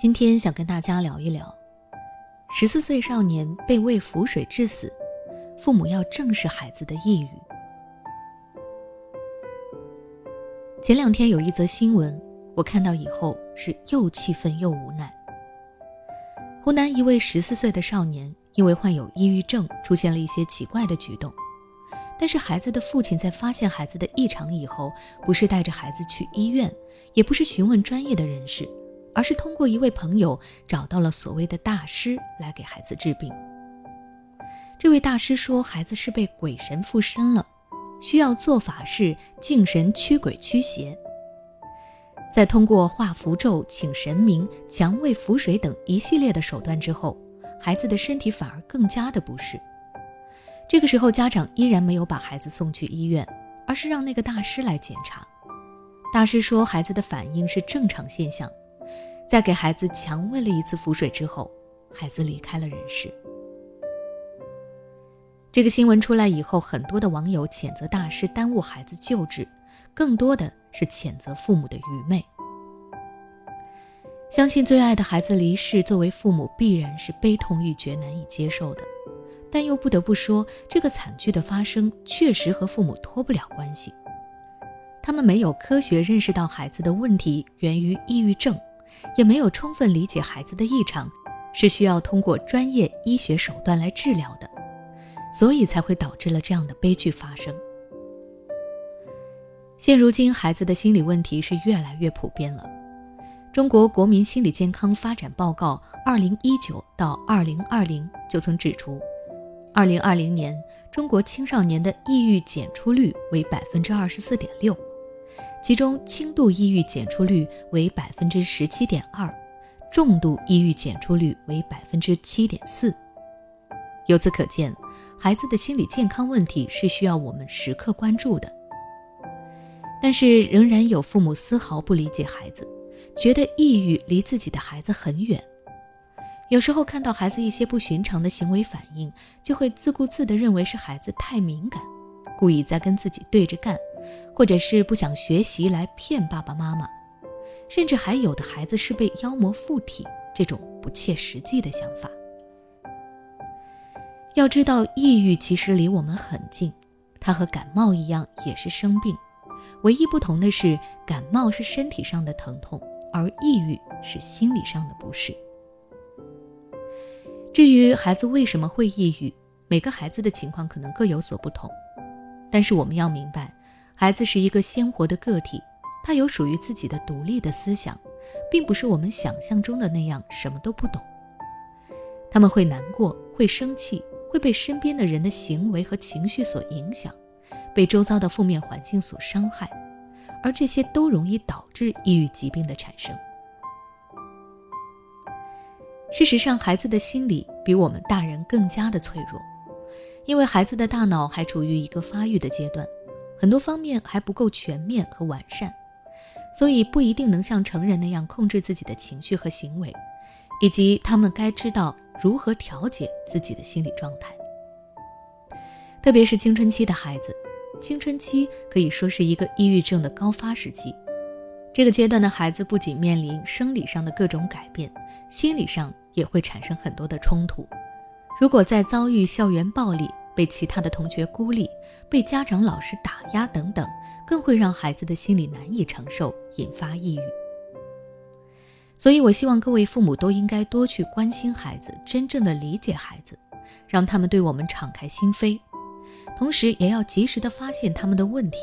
今天想跟大家聊一聊，十四岁少年被喂符水致死，父母要正视孩子的抑郁。前两天有一则新闻，我看到以后是又气愤又无奈。湖南一位十四岁的少年因为患有抑郁症，出现了一些奇怪的举动，但是孩子的父亲在发现孩子的异常以后，不是带着孩子去医院，也不是询问专业的人士。而是通过一位朋友找到了所谓的大师来给孩子治病。这位大师说，孩子是被鬼神附身了，需要做法事、敬神、驱鬼驱邪。在通过画符咒、请神明、强喂符水等一系列的手段之后，孩子的身体反而更加的不适。这个时候，家长依然没有把孩子送去医院，而是让那个大师来检查。大师说，孩子的反应是正常现象。在给孩子强喂了一次符水之后，孩子离开了人世。这个新闻出来以后，很多的网友谴责大师耽误孩子救治，更多的是谴责父母的愚昧。相信最爱的孩子离世，作为父母必然是悲痛欲绝、难以接受的。但又不得不说，这个惨剧的发生确实和父母脱不了关系。他们没有科学认识到孩子的问题源于抑郁症。也没有充分理解孩子的异常，是需要通过专业医学手段来治疗的，所以才会导致了这样的悲剧发生。现如今，孩子的心理问题是越来越普遍了。中国国民心理健康发展报告（二零一九到二零二零）就曾指出，二零二零年中国青少年的抑郁检出率为百分之二十四点六。其中轻度抑郁检出率为百分之十七点二，重度抑郁检出率为百分之七点四。由此可见，孩子的心理健康问题是需要我们时刻关注的。但是，仍然有父母丝毫不理解孩子，觉得抑郁离自己的孩子很远。有时候看到孩子一些不寻常的行为反应，就会自顾自地认为是孩子太敏感，故意在跟自己对着干。或者是不想学习来骗爸爸妈妈，甚至还有的孩子是被妖魔附体，这种不切实际的想法。要知道，抑郁其实离我们很近，它和感冒一样也是生病，唯一不同的是，感冒是身体上的疼痛，而抑郁是心理上的不适。至于孩子为什么会抑郁，每个孩子的情况可能各有所不同，但是我们要明白。孩子是一个鲜活的个体，他有属于自己的独立的思想，并不是我们想象中的那样什么都不懂。他们会难过，会生气，会被身边的人的行为和情绪所影响，被周遭的负面环境所伤害，而这些都容易导致抑郁疾病的产生。事实上，孩子的心理比我们大人更加的脆弱，因为孩子的大脑还处于一个发育的阶段。很多方面还不够全面和完善，所以不一定能像成人那样控制自己的情绪和行为，以及他们该知道如何调节自己的心理状态。特别是青春期的孩子，青春期可以说是一个抑郁症的高发时期。这个阶段的孩子不仅面临生理上的各种改变，心理上也会产生很多的冲突。如果在遭遇校园暴力，被其他的同学孤立，被家长、老师打压等等，更会让孩子的心理难以承受，引发抑郁。所以，我希望各位父母都应该多去关心孩子，真正的理解孩子，让他们对我们敞开心扉，同时也要及时的发现他们的问题。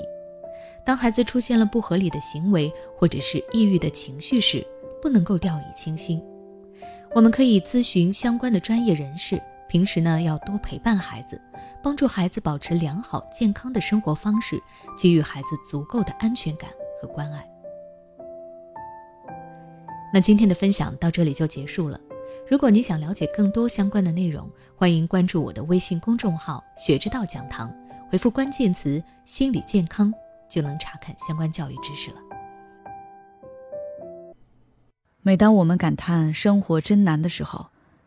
当孩子出现了不合理的行为或者是抑郁的情绪时，不能够掉以轻心，我们可以咨询相关的专业人士。平时呢，要多陪伴孩子，帮助孩子保持良好健康的生活方式，给予孩子足够的安全感和关爱。那今天的分享到这里就结束了。如果你想了解更多相关的内容，欢迎关注我的微信公众号“学之道讲堂”，回复关键词“心理健康”就能查看相关教育知识了。每当我们感叹生活真难的时候，